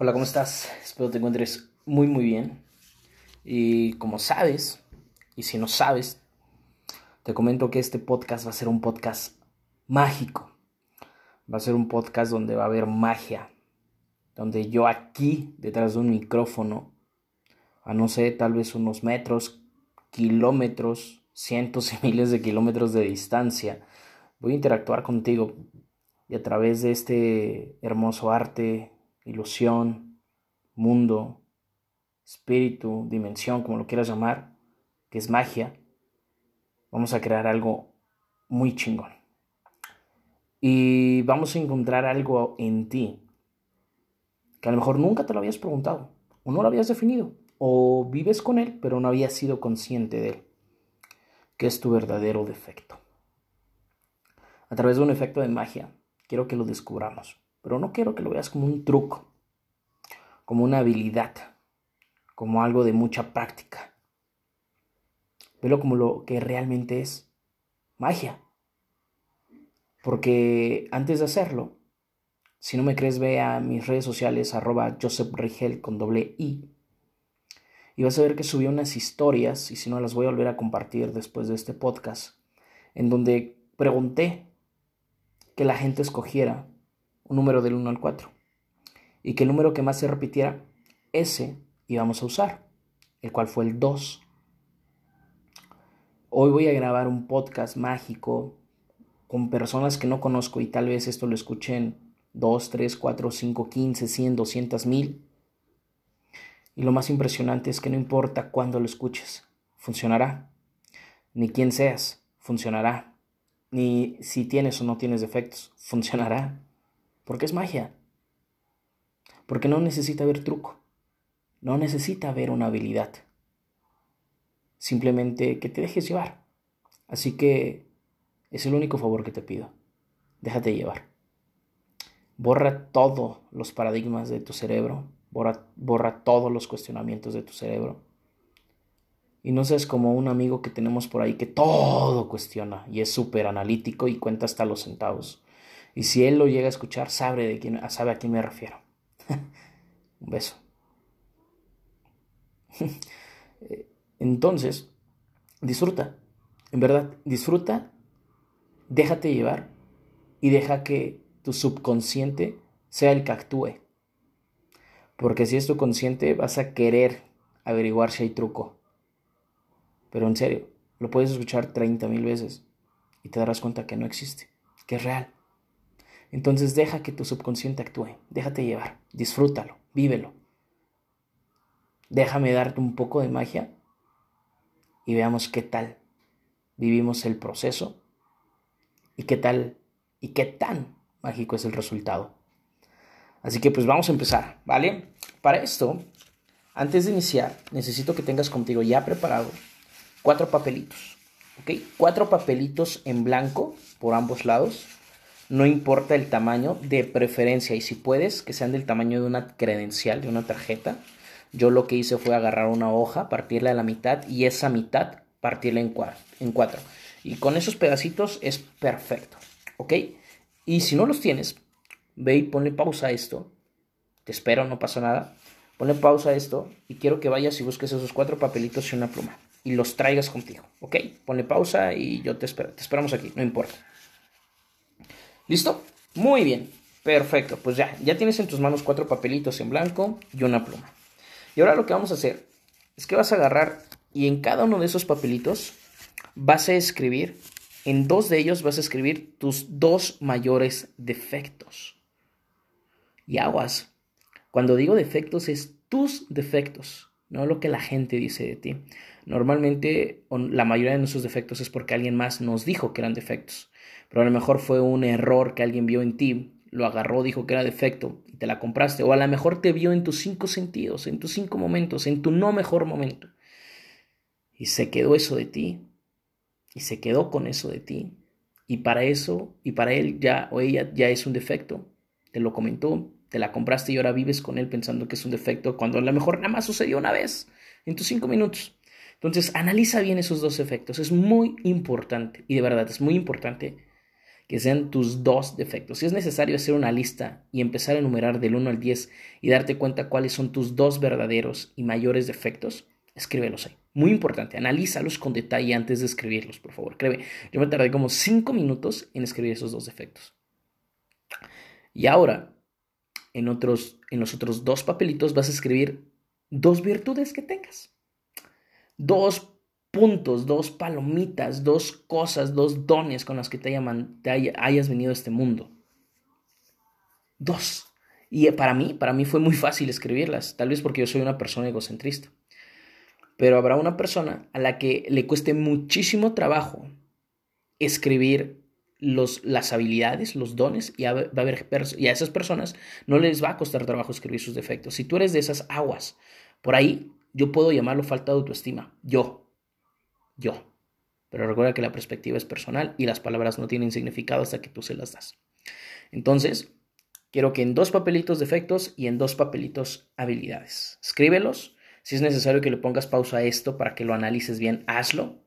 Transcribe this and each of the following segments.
Hola, ¿cómo estás? Espero te encuentres muy muy bien. Y como sabes, y si no sabes, te comento que este podcast va a ser un podcast mágico. Va a ser un podcast donde va a haber magia. Donde yo aquí, detrás de un micrófono, a no sé, tal vez unos metros, kilómetros, cientos y miles de kilómetros de distancia, voy a interactuar contigo. Y a través de este hermoso arte, ilusión, mundo, espíritu, dimensión, como lo quieras llamar, que es magia, vamos a crear algo muy chingón. Y vamos a encontrar algo en ti que a lo mejor nunca te lo habías preguntado, o no lo habías definido, o vives con él, pero no habías sido consciente de él, que es tu verdadero defecto. A través de un efecto de magia, quiero que lo descubramos. Pero no quiero que lo veas como un truco, como una habilidad, como algo de mucha práctica. Velo como lo que realmente es magia. Porque antes de hacerlo, si no me crees, ve a mis redes sociales, arroba Joseph Rigel con doble I. Y vas a ver que subí unas historias, y si no las voy a volver a compartir después de este podcast, en donde pregunté que la gente escogiera un número del 1 al 4. Y que el número que más se repitiera, ese íbamos a usar, el cual fue el 2. Hoy voy a grabar un podcast mágico con personas que no conozco y tal vez esto lo escuchen 2, 3, 4, 5, 15, 100, 200 mil. Y lo más impresionante es que no importa cuándo lo escuches, funcionará. Ni quién seas, funcionará. Ni si tienes o no tienes defectos, funcionará. Porque es magia. Porque no necesita haber truco. No necesita haber una habilidad. Simplemente que te dejes llevar. Así que es el único favor que te pido. Déjate llevar. Borra todos los paradigmas de tu cerebro. Borra, borra todos los cuestionamientos de tu cerebro. Y no seas como un amigo que tenemos por ahí que todo cuestiona y es súper analítico y cuenta hasta los centavos. Y si él lo llega a escuchar, sabe, de quién, sabe a quién me refiero. Un beso. Entonces, disfruta. En verdad, disfruta, déjate llevar y deja que tu subconsciente sea el que actúe. Porque si es tu consciente, vas a querer averiguar si hay truco. Pero en serio, lo puedes escuchar 30 mil veces y te darás cuenta que no existe, que es real. Entonces deja que tu subconsciente actúe, déjate llevar, disfrútalo, vívelo. Déjame darte un poco de magia y veamos qué tal vivimos el proceso y qué tal y qué tan mágico es el resultado. Así que pues vamos a empezar, ¿vale? Para esto, antes de iniciar, necesito que tengas contigo ya preparado cuatro papelitos, ¿ok? Cuatro papelitos en blanco por ambos lados no importa el tamaño, de preferencia, y si puedes, que sean del tamaño de una credencial, de una tarjeta. Yo lo que hice fue agarrar una hoja, partirla a la mitad y esa mitad partirla en, en cuatro. Y con esos pedacitos es perfecto, ¿ok? Y si no los tienes, ve y ponle pausa a esto. Te espero, no pasa nada. Ponle pausa a esto y quiero que vayas y busques esos cuatro papelitos y una pluma y los traigas contigo, ¿ok? Ponle pausa y yo te espero. Te esperamos aquí, no importa. ¿Listo? Muy bien. Perfecto. Pues ya, ya tienes en tus manos cuatro papelitos en blanco y una pluma. Y ahora lo que vamos a hacer es que vas a agarrar y en cada uno de esos papelitos vas a escribir, en dos de ellos vas a escribir tus dos mayores defectos. Y aguas. Cuando digo defectos es tus defectos, no lo que la gente dice de ti. Normalmente la mayoría de nuestros defectos es porque alguien más nos dijo que eran defectos pero a lo mejor fue un error que alguien vio en ti, lo agarró, dijo que era defecto y te la compraste, o a lo mejor te vio en tus cinco sentidos, en tus cinco momentos, en tu no mejor momento. Y se quedó eso de ti, y se quedó con eso de ti, y para eso, y para él ya o ella ya es un defecto, te lo comentó, te la compraste y ahora vives con él pensando que es un defecto, cuando a lo mejor nada más sucedió una vez, en tus cinco minutos. Entonces, analiza bien esos dos efectos, es muy importante, y de verdad es muy importante que sean tus dos defectos. Si es necesario hacer una lista y empezar a enumerar del 1 al 10 y darte cuenta cuáles son tus dos verdaderos y mayores defectos, escríbelos ahí. Muy importante, analízalos con detalle antes de escribirlos, por favor. Créeme, yo me tardé como 5 minutos en escribir esos dos defectos. Y ahora, en, otros, en los otros dos papelitos vas a escribir dos virtudes que tengas. Dos puntos, dos palomitas, dos cosas, dos dones con las que te, hayas venido a este mundo. Dos. Y para mí, para mí fue muy fácil escribirlas, tal vez porque yo soy una persona egocentrista. Pero habrá una persona a la que le cueste muchísimo trabajo escribir los, las habilidades, los dones, y, a, va a haber y a esas personas no les va a costar trabajo escribir sus defectos. Si tú eres de esas aguas, por ahí yo puedo llamarlo falta de autoestima. Yo, yo. Pero recuerda que la perspectiva es personal y las palabras no tienen significado hasta que tú se las das. Entonces, quiero que en dos papelitos defectos y en dos papelitos habilidades. Escríbelos. Si es necesario que le pongas pausa a esto para que lo analices bien, hazlo.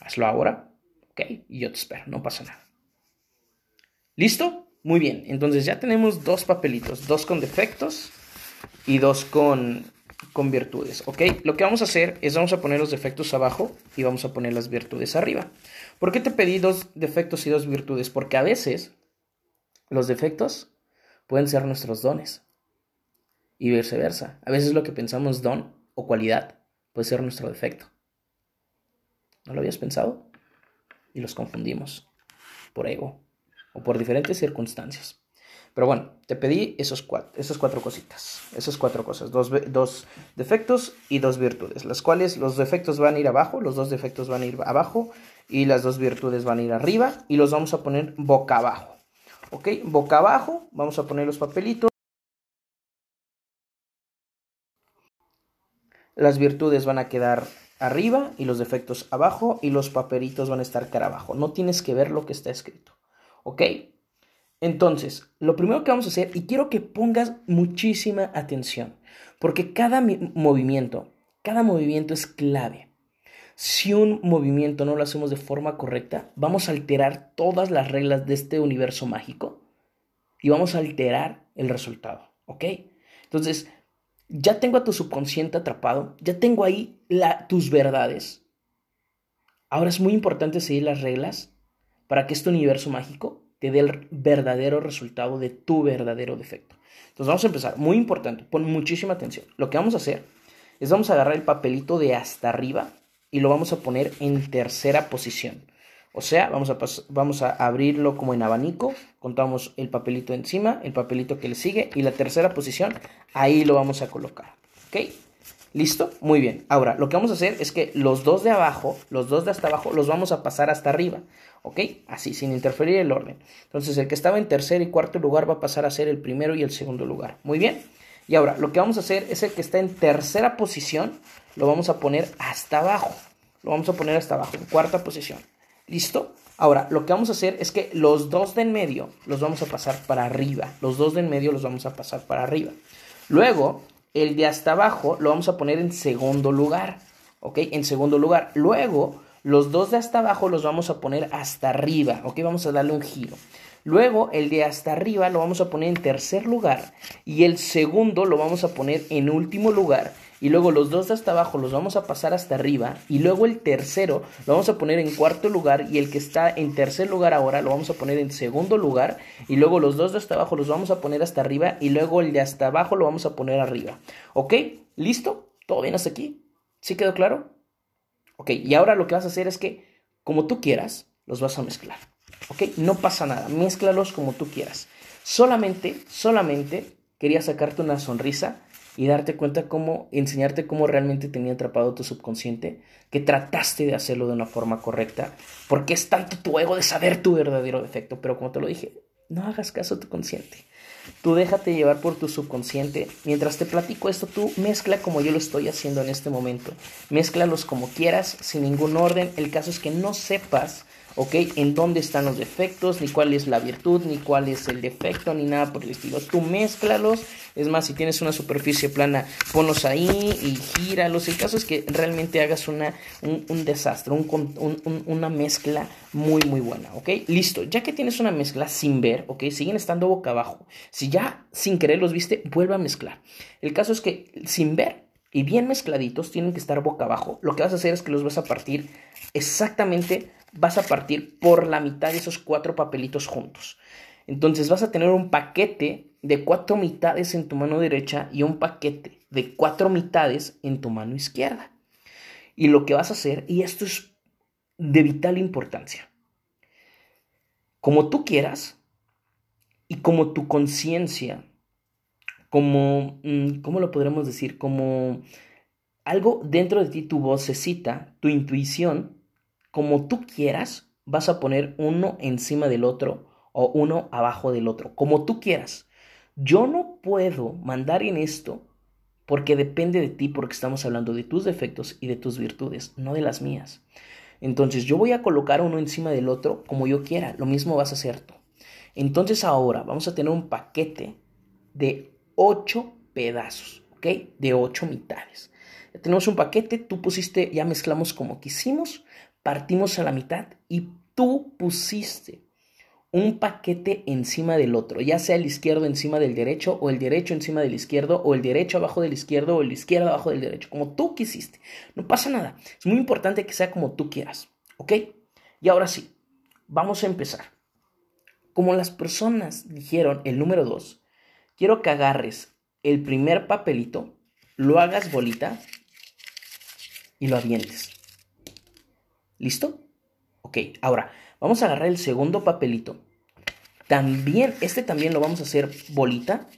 Hazlo ahora. Ok, y yo te espero, no pasa nada. ¿Listo? Muy bien, entonces ya tenemos dos papelitos, dos con defectos y dos con con virtudes, ¿ok? Lo que vamos a hacer es vamos a poner los defectos abajo y vamos a poner las virtudes arriba. ¿Por qué te pedí dos defectos y dos virtudes? Porque a veces los defectos pueden ser nuestros dones y viceversa. A veces lo que pensamos don o cualidad puede ser nuestro defecto. ¿No lo habías pensado? Y los confundimos por ego o por diferentes circunstancias. Pero bueno, te pedí esos cuatro, esas cuatro cositas, esas cuatro cosas, dos, dos defectos y dos virtudes, las cuales los defectos van a ir abajo, los dos defectos van a ir abajo y las dos virtudes van a ir arriba y los vamos a poner boca abajo. ¿Ok? Boca abajo, vamos a poner los papelitos. Las virtudes van a quedar arriba y los defectos abajo y los papelitos van a estar cara abajo. No tienes que ver lo que está escrito. ¿Ok? Entonces, lo primero que vamos a hacer, y quiero que pongas muchísima atención, porque cada movimiento, cada movimiento es clave. Si un movimiento no lo hacemos de forma correcta, vamos a alterar todas las reglas de este universo mágico y vamos a alterar el resultado, ¿ok? Entonces, ya tengo a tu subconsciente atrapado, ya tengo ahí tus verdades. Ahora es muy importante seguir las reglas para que este universo mágico te dé el verdadero resultado de tu verdadero defecto. Entonces vamos a empezar. Muy importante, pon muchísima atención. Lo que vamos a hacer es vamos a agarrar el papelito de hasta arriba y lo vamos a poner en tercera posición. O sea, vamos a, vamos a abrirlo como en abanico, contamos el papelito encima, el papelito que le sigue y la tercera posición, ahí lo vamos a colocar. ¿Ok? ¿Listo? Muy bien. Ahora, lo que vamos a hacer es que los dos de abajo, los dos de hasta abajo, los vamos a pasar hasta arriba. ¿Ok? Así, sin interferir el orden. Entonces, el que estaba en tercer y cuarto lugar va a pasar a ser el primero y el segundo lugar. Muy bien. Y ahora, lo que vamos a hacer es el que está en tercera posición, lo vamos a poner hasta abajo. Lo vamos a poner hasta abajo, en cuarta posición. ¿Listo? Ahora, lo que vamos a hacer es que los dos de en medio los vamos a pasar para arriba. Los dos de en medio los vamos a pasar para arriba. Luego, el de hasta abajo lo vamos a poner en segundo lugar. ¿Ok? En segundo lugar. Luego, los dos de hasta abajo los vamos a poner hasta arriba. ¿Ok? Vamos a darle un giro. Luego, el de hasta arriba lo vamos a poner en tercer lugar. Y el segundo lo vamos a poner en último lugar y luego los dos de hasta abajo los vamos a pasar hasta arriba y luego el tercero lo vamos a poner en cuarto lugar y el que está en tercer lugar ahora lo vamos a poner en segundo lugar y luego los dos de hasta abajo los vamos a poner hasta arriba y luego el de hasta abajo lo vamos a poner arriba. ¿Ok? ¿Listo? ¿Todo bien hasta aquí? ¿Sí quedó claro? Ok, y ahora lo que vas a hacer es que como tú quieras los vas a mezclar. ¿Ok? No pasa nada, mézclalos como tú quieras. Solamente, solamente quería sacarte una sonrisa y darte cuenta cómo, enseñarte cómo realmente tenía atrapado tu subconsciente, que trataste de hacerlo de una forma correcta, porque es tanto tu ego de saber tu verdadero defecto, pero como te lo dije, no hagas caso a tu consciente. Tú déjate llevar por tu subconsciente. Mientras te platico esto, tú mezcla como yo lo estoy haciendo en este momento. Mézclalos como quieras, sin ningún orden. El caso es que no sepas ¿ok? En dónde están los defectos, ni cuál es la virtud, ni cuál es el defecto, ni nada por el estilo. Tú mézclalos, Es más, si tienes una superficie plana, ponlos ahí y gíralos. El caso es que realmente hagas una, un, desastre, una mezcla muy, muy buena, ¿ok? Listo, ya que tienes una mezcla sin ver, ¿ok? Siguen estando boca abajo. Si ya sin querer los viste, vuelve a mezclar. El caso es que sin ver y bien mezcladitos tienen que estar boca abajo. Lo que vas a hacer es que los vas a partir exactamente, vas a partir por la mitad de esos cuatro papelitos juntos. Entonces vas a tener un paquete de cuatro mitades en tu mano derecha y un paquete de cuatro mitades en tu mano izquierda. Y lo que vas a hacer, y esto es de vital importancia, como tú quieras y como tu conciencia, como, mm, ¿cómo lo podremos decir? Como algo dentro de ti, tu vocecita, tu intuición, como tú quieras, vas a poner uno encima del otro o uno abajo del otro, como tú quieras. Yo no puedo mandar en esto porque depende de ti, porque estamos hablando de tus defectos y de tus virtudes, no de las mías. Entonces yo voy a colocar uno encima del otro como yo quiera, lo mismo vas a hacer tú. Entonces ahora vamos a tener un paquete de ocho pedazos, ¿ok? De ocho mitades. Ya tenemos un paquete, tú pusiste, ya mezclamos como quisimos, partimos a la mitad y tú pusiste un paquete encima del otro, ya sea el izquierdo encima del derecho o el derecho encima del izquierdo o el derecho abajo del izquierdo o el izquierdo abajo del derecho, como tú quisiste. No pasa nada. Es muy importante que sea como tú quieras, ¿ok? Y ahora sí, vamos a empezar. Como las personas dijeron el número 2, quiero que agarres el primer papelito, lo hagas bolita y lo avientes. ¿Listo? Ok, ahora Vamos a agarrar el segundo papelito. También, este también lo vamos a hacer bolita.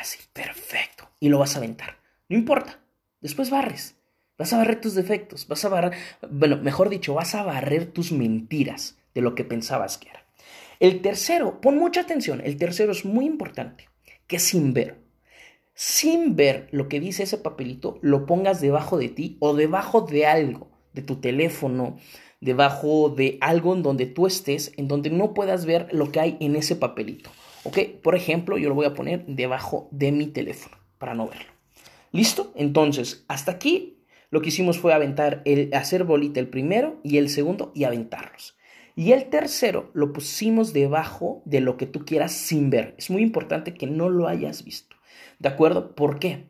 Así, perfecto. Y lo vas a aventar. No importa. Después barres. Vas a barrer tus defectos. Vas a barrer, bueno, mejor dicho, vas a barrer tus mentiras de lo que pensabas que era. El tercero, pon mucha atención. El tercero es muy importante. Que sin ver. Sin ver lo que dice ese papelito, lo pongas debajo de ti o debajo de algo, de tu teléfono, debajo de algo en donde tú estés, en donde no puedas ver lo que hay en ese papelito. ¿Ok? Por ejemplo, yo lo voy a poner debajo de mi teléfono para no verlo. ¿Listo? Entonces, hasta aquí lo que hicimos fue aventar el, hacer bolita el primero y el segundo y aventarlos. Y el tercero lo pusimos debajo de lo que tú quieras sin ver. Es muy importante que no lo hayas visto. ¿De acuerdo? ¿Por qué?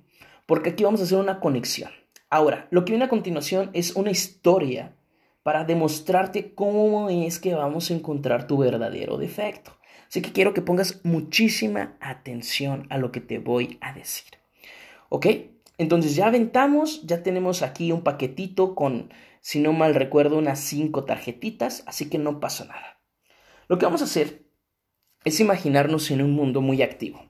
Porque aquí vamos a hacer una conexión. Ahora, lo que viene a continuación es una historia para demostrarte cómo es que vamos a encontrar tu verdadero defecto. Así que quiero que pongas muchísima atención a lo que te voy a decir. ¿Ok? Entonces ya aventamos, ya tenemos aquí un paquetito con, si no mal recuerdo, unas cinco tarjetitas, así que no pasa nada. Lo que vamos a hacer es imaginarnos en un mundo muy activo,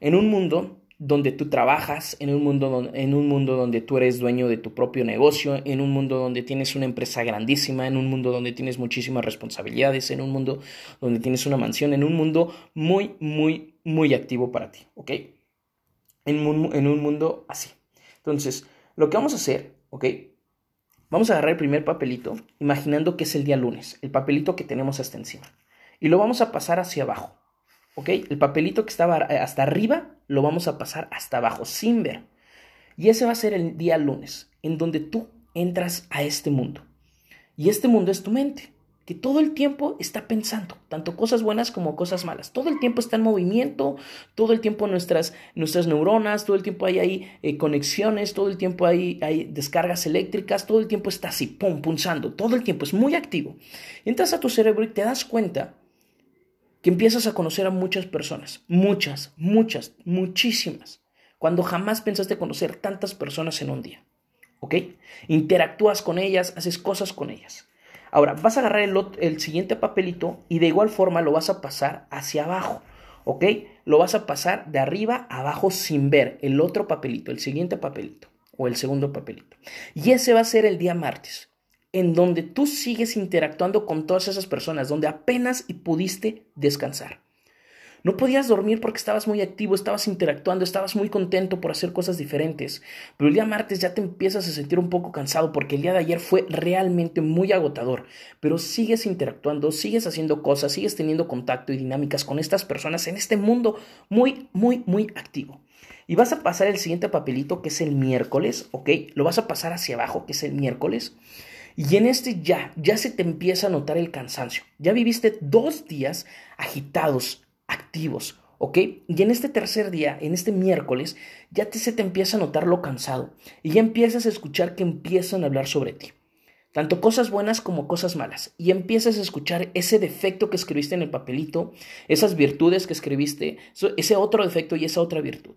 en un mundo donde tú trabajas, en un, mundo donde, en un mundo donde tú eres dueño de tu propio negocio, en un mundo donde tienes una empresa grandísima, en un mundo donde tienes muchísimas responsabilidades, en un mundo donde tienes una mansión, en un mundo muy, muy, muy activo para ti, ¿ok? En un, en un mundo así. Entonces, lo que vamos a hacer, ¿ok? Vamos a agarrar el primer papelito, imaginando que es el día lunes, el papelito que tenemos hasta encima, y lo vamos a pasar hacia abajo. ¿Ok? El papelito que estaba eh, hasta arriba lo vamos a pasar hasta abajo sin ver. Y ese va a ser el día lunes, en donde tú entras a este mundo. Y este mundo es tu mente, que todo el tiempo está pensando, tanto cosas buenas como cosas malas. Todo el tiempo está en movimiento, todo el tiempo nuestras, nuestras neuronas, todo el tiempo hay ahí eh, conexiones, todo el tiempo hay, hay descargas eléctricas, todo el tiempo está así, pum, punzando, todo el tiempo es muy activo. Entras a tu cerebro y te das cuenta que empiezas a conocer a muchas personas, muchas, muchas, muchísimas, cuando jamás pensaste conocer tantas personas en un día. ¿Ok? Interactúas con ellas, haces cosas con ellas. Ahora, vas a agarrar el, siguiente papelito y de igual forma lo vas a pasar hacia abajo. ¿Ok? Lo vas a pasar de arriba a abajo sin ver el otro papelito, el siguiente papelito o el segundo papelito. Y ese va a ser el día martes en donde tú sigues interactuando con todas esas personas, donde apenas y pudiste descansar. No podías dormir porque estabas muy activo, estabas interactuando, estabas muy contento por hacer cosas diferentes. Pero el día martes ya te empiezas a sentir un poco cansado porque el día de ayer fue realmente muy agotador. Pero sigues interactuando, sigues haciendo cosas, sigues teniendo contacto y dinámicas con estas personas en este mundo muy, muy, muy activo. Y vas a pasar el siguiente papelito que es el miércoles, ¿ok? Lo vas a pasar hacia abajo, que es el miércoles. Y en este ya, ya se te empieza a notar el cansancio. Ya viviste dos días agitados, activos, ¿ok? Y en este tercer día, en este miércoles, ya se te empieza a notar lo cansado. Y ya empiezas a escuchar que empiezan a hablar sobre ti. Tanto cosas buenas como cosas malas. Y empiezas a escuchar ese defecto que escribiste en el papelito, esas virtudes que escribiste, ese otro defecto y esa otra virtud.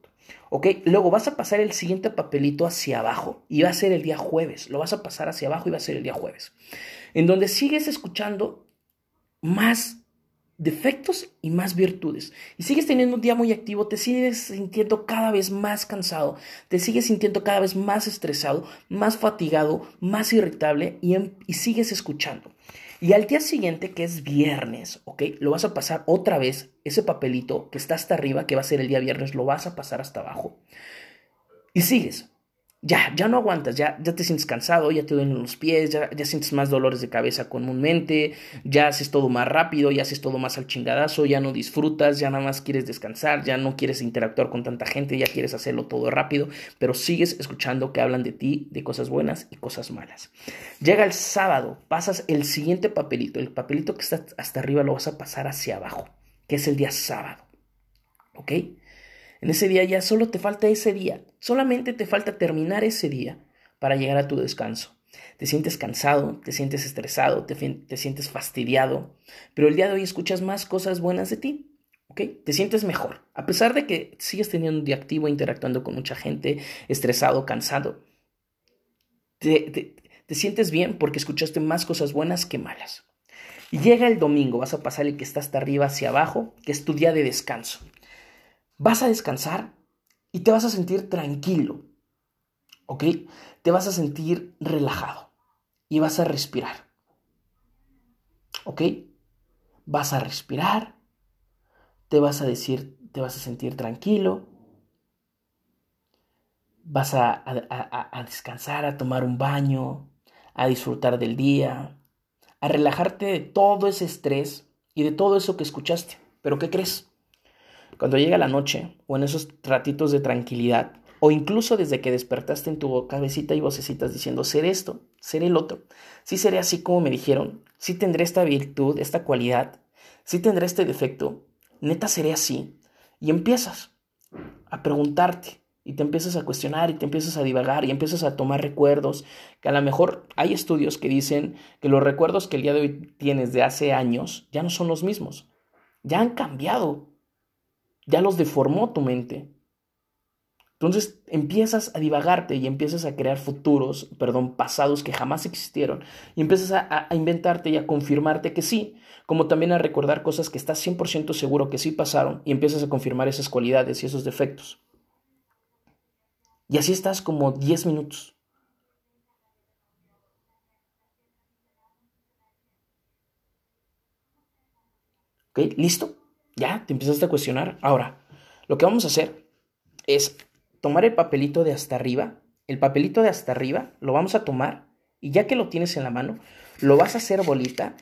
¿Ok? Luego vas a pasar el siguiente papelito hacia abajo y va a ser el día jueves. Lo vas a pasar hacia abajo y va a ser el día jueves. En donde sigues escuchando más defectos y más virtudes. Y sigues teniendo un día muy activo, te sigues sintiendo cada vez más cansado, te sigues sintiendo cada vez más estresado, más fatigado, más irritable y, em, y sigues escuchando. Y al día siguiente, que es viernes, ¿ok? Lo vas a pasar otra vez, ese papelito que está hasta arriba, que va a ser el día viernes, lo vas a pasar hasta abajo. Y sigues ya, ya no aguantas, ya, ya te sientes cansado, ya te duelen los pies, ya, ya sientes más dolores de cabeza comúnmente, ya haces todo más rápido, ya haces todo más al chingadazo, ya no disfrutas, ya nada más quieres descansar, ya no quieres interactuar con tanta gente, ya quieres hacerlo todo rápido, pero sigues escuchando que hablan de ti, de cosas buenas y cosas malas. Llega el sábado, pasas el siguiente papelito, el papelito que está hasta arriba lo vas a pasar hacia abajo, que es el día sábado, ¿ok? En ese día ya solo te falta ese día, solamente te falta terminar ese día para llegar a tu descanso. Te sientes cansado, te sientes estresado, te, te sientes fastidiado, pero el día de hoy escuchas más cosas buenas de ti. ¿ok? Te sientes mejor. A pesar de que sigues teniendo un día activo, interactuando con mucha gente, estresado, cansado, te, te, sientes bien porque escuchaste más cosas buenas que malas. Llega el domingo, vas a pasar el que está hasta arriba hacia abajo, que es tu día de descanso. Vas a descansar y te vas a sentir tranquilo, ¿ok? Te vas a sentir relajado y vas a respirar, ¿ok? Vas a respirar, te vas a decir, te vas a sentir tranquilo, vas a, descansar, a tomar un baño, a disfrutar del día, a relajarte de todo ese estrés y de todo eso que escuchaste. Pero ¿qué crees? Cuando llega la noche o en esos ratitos de tranquilidad o incluso desde que despertaste en tu cabecita y vocecitas diciendo ser esto, ser el otro, sí seré así como me dijeron, sí tendré esta virtud, esta cualidad, sí tendré este defecto, neta seré así. Y empiezas a preguntarte y te empiezas a cuestionar y te empiezas a divagar y empiezas a tomar recuerdos, que a lo mejor hay estudios que dicen que los recuerdos que el día de hoy tienes de hace años ya no son los mismos, ya han cambiado, ya los deformó tu mente. Entonces empiezas a divagarte y empiezas a crear futuros, perdón, pasados que jamás existieron. Y empiezas a, inventarte y a confirmarte que sí, como también a recordar cosas que estás 100% seguro que sí pasaron y empiezas a confirmar esas cualidades y esos defectos. Y así estás como 10 minutos. ¿Ok? ¿Listo? Ya, te empezaste a cuestionar. Ahora, lo que vamos a hacer es tomar el papelito de hasta arriba. El papelito de hasta arriba lo vamos a tomar y ya que lo tienes en la mano, lo vas a hacer bolita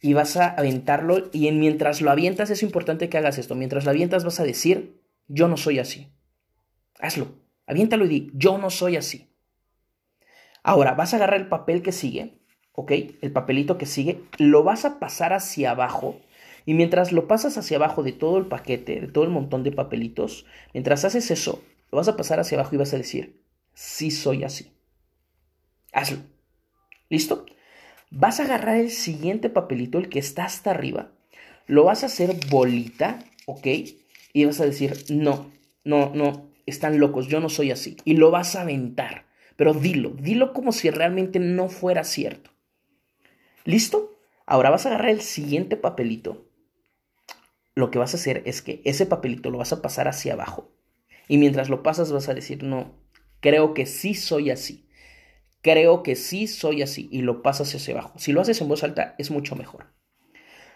y vas a aventarlo y en, mientras lo avientas es importante que hagas esto. Mientras lo avientas vas a decir, yo no soy así. Hazlo. Aviéntalo y di, yo no soy así. Ahora, vas a agarrar el papel que sigue, ¿ok? El papelito que sigue, lo vas a pasar hacia abajo y mientras lo pasas hacia abajo de todo el paquete, de todo el montón de papelitos, mientras haces eso, lo vas a pasar hacia abajo y vas a decir, sí soy así. Hazlo. ¿Listo? Vas a agarrar el siguiente papelito, el que está hasta arriba, lo vas a hacer bolita, ¿ok? Y vas a decir, no, no, no, están locos, yo no soy así. Y lo vas a aventar. Pero dilo, dilo como si realmente no fuera cierto. ¿Listo? Ahora vas a agarrar el siguiente papelito lo que vas a hacer es que ese papelito lo vas a pasar hacia abajo. Y mientras lo pasas vas a decir, no, creo que sí soy así. Creo que sí soy así. Y lo pasas hacia abajo. Si lo haces en voz alta es mucho mejor.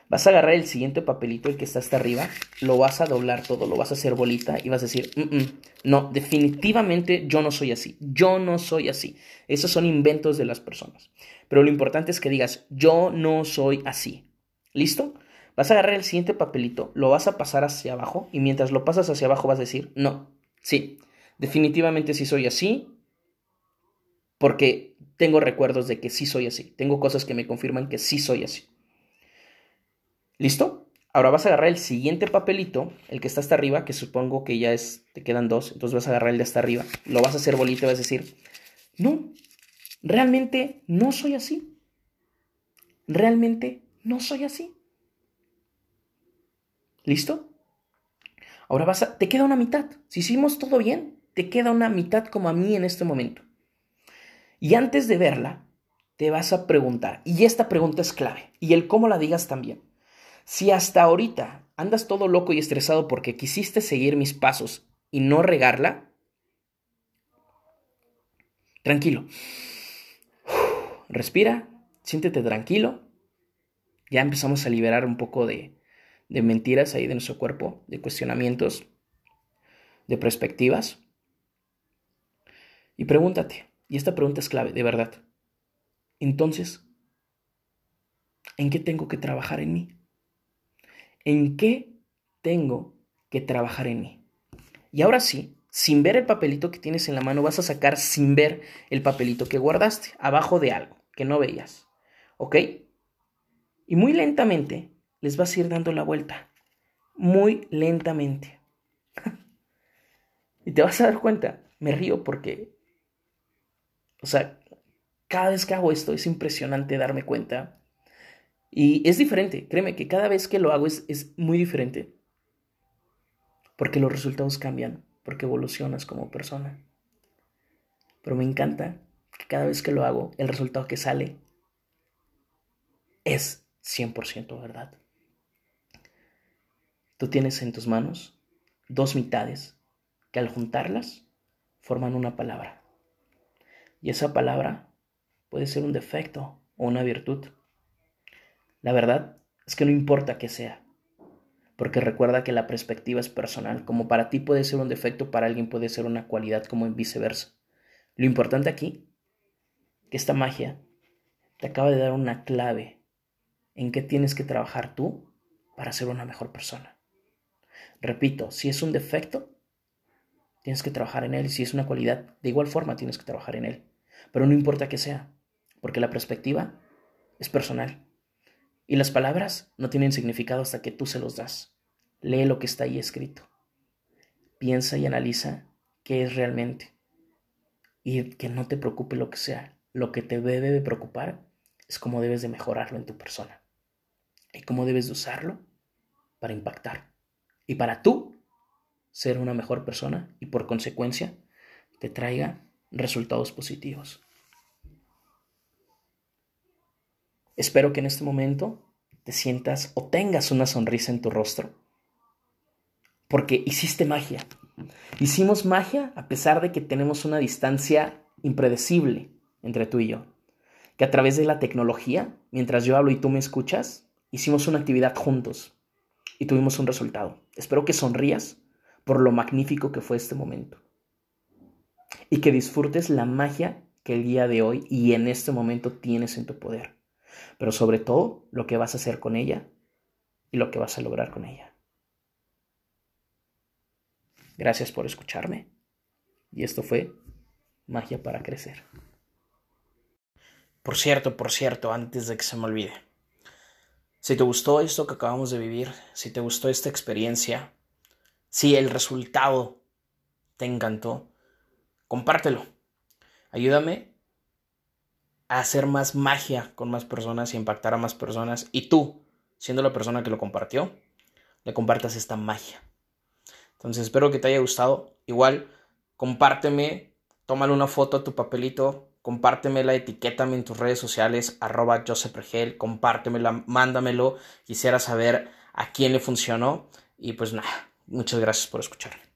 Vas a agarrar el siguiente papelito, el que está hasta arriba, lo vas a doblar todo, lo vas a hacer bolita y vas a decir, mm, mm, no, definitivamente yo no soy así, yo no soy así. Esos son inventos de las personas. Pero lo importante es que digas, yo no soy así. ¿Listo? Vas a agarrar el siguiente papelito, lo vas a pasar hacia abajo y mientras lo pasas hacia abajo vas a decir, no, sí, definitivamente sí soy así porque tengo recuerdos de que sí soy así, tengo cosas que me confirman que sí soy así. ¿Listo? Ahora vas a agarrar el siguiente papelito, el que está hasta arriba, que supongo que ya es, te quedan dos, entonces vas a agarrar el de hasta arriba, lo vas a hacer bolito y vas a decir, no, realmente no soy así. Realmente no soy así. ¿Listo? Ahora vas a, te queda una mitad. Si hicimos todo bien, te queda una mitad como a mí en este momento. Y antes de verla, te vas a preguntar, y esta pregunta es clave, y el cómo la digas también. Si hasta ahorita andas todo loco y estresado porque quisiste seguir mis pasos y no regarla, tranquilo. Respira, siéntete tranquilo. Ya empezamos a liberar un poco de, de mentiras ahí de nuestro cuerpo, de cuestionamientos, de perspectivas. Y pregúntate, y esta pregunta es clave, de verdad. Entonces, ¿en qué tengo que trabajar en mí? en qué tengo que trabajar en mí. Y ahora sí, sin ver el papelito que tienes en la mano, vas a sacar sin ver el papelito que guardaste, abajo de algo que no veías. ¿Ok? Y muy lentamente les vas a ir dando la vuelta. Muy lentamente. y te vas a dar cuenta, me río porque, o sea, cada vez que hago esto es impresionante darme cuenta y es diferente, créeme que cada vez que lo hago es, es muy diferente. Porque los resultados cambian, porque evolucionas como persona. Pero me encanta que cada vez que lo hago, el resultado que sale es 100% verdad. Tú tienes en tus manos dos mitades que al juntarlas forman una palabra. Y esa palabra puede ser un defecto o una virtud. La verdad es que no importa qué sea, porque recuerda que la perspectiva es personal, como para ti puede ser un defecto, para alguien puede ser una cualidad, como en viceversa. Lo importante aquí, que esta magia te acaba de dar una clave en qué tienes que trabajar tú para ser una mejor persona. Repito, si es un defecto, tienes que trabajar en él, si es una cualidad, de igual forma tienes que trabajar en él. Pero no importa qué sea, porque la perspectiva es personal. Y las palabras no tienen significado hasta que tú se los das. Lee lo que está ahí escrito. Piensa y analiza qué es realmente. Y que no te preocupe lo que sea. Lo que te debe de preocupar es cómo debes de mejorarlo en tu persona. Y cómo debes de usarlo para impactar. Y para tú ser una mejor persona y por consecuencia te traiga resultados positivos. Espero que en este momento te sientas o tengas una sonrisa en tu rostro. Porque hiciste magia. Hicimos magia a pesar de que tenemos una distancia impredecible entre tú y yo. Que a través de la tecnología, mientras yo hablo y tú me escuchas, hicimos una actividad juntos y tuvimos un resultado. Espero que sonrías por lo magnífico que fue este momento. Y que disfrutes la magia que el día de hoy y en este momento tienes en tu poder pero sobre todo lo que vas a hacer con ella y lo que vas a lograr con ella. Gracias por escucharme y esto fue Magia para Crecer. Por cierto, por cierto, antes de que se me olvide, si te gustó esto que acabamos de vivir, si te gustó esta experiencia, si el resultado te encantó, compártelo. Ayúdame hacer más magia con más personas y impactar a más personas. Y tú, siendo la persona que lo compartió, le compartas esta magia. Entonces espero que te haya gustado. Igual, compárteme, tómale una foto a tu papelito, compártemela, etiquétame en tus redes sociales, arroba Joseph Regel, compártemela, mándamelo. Quisiera saber a quién le funcionó. Y pues nada, muchas gracias por escucharme.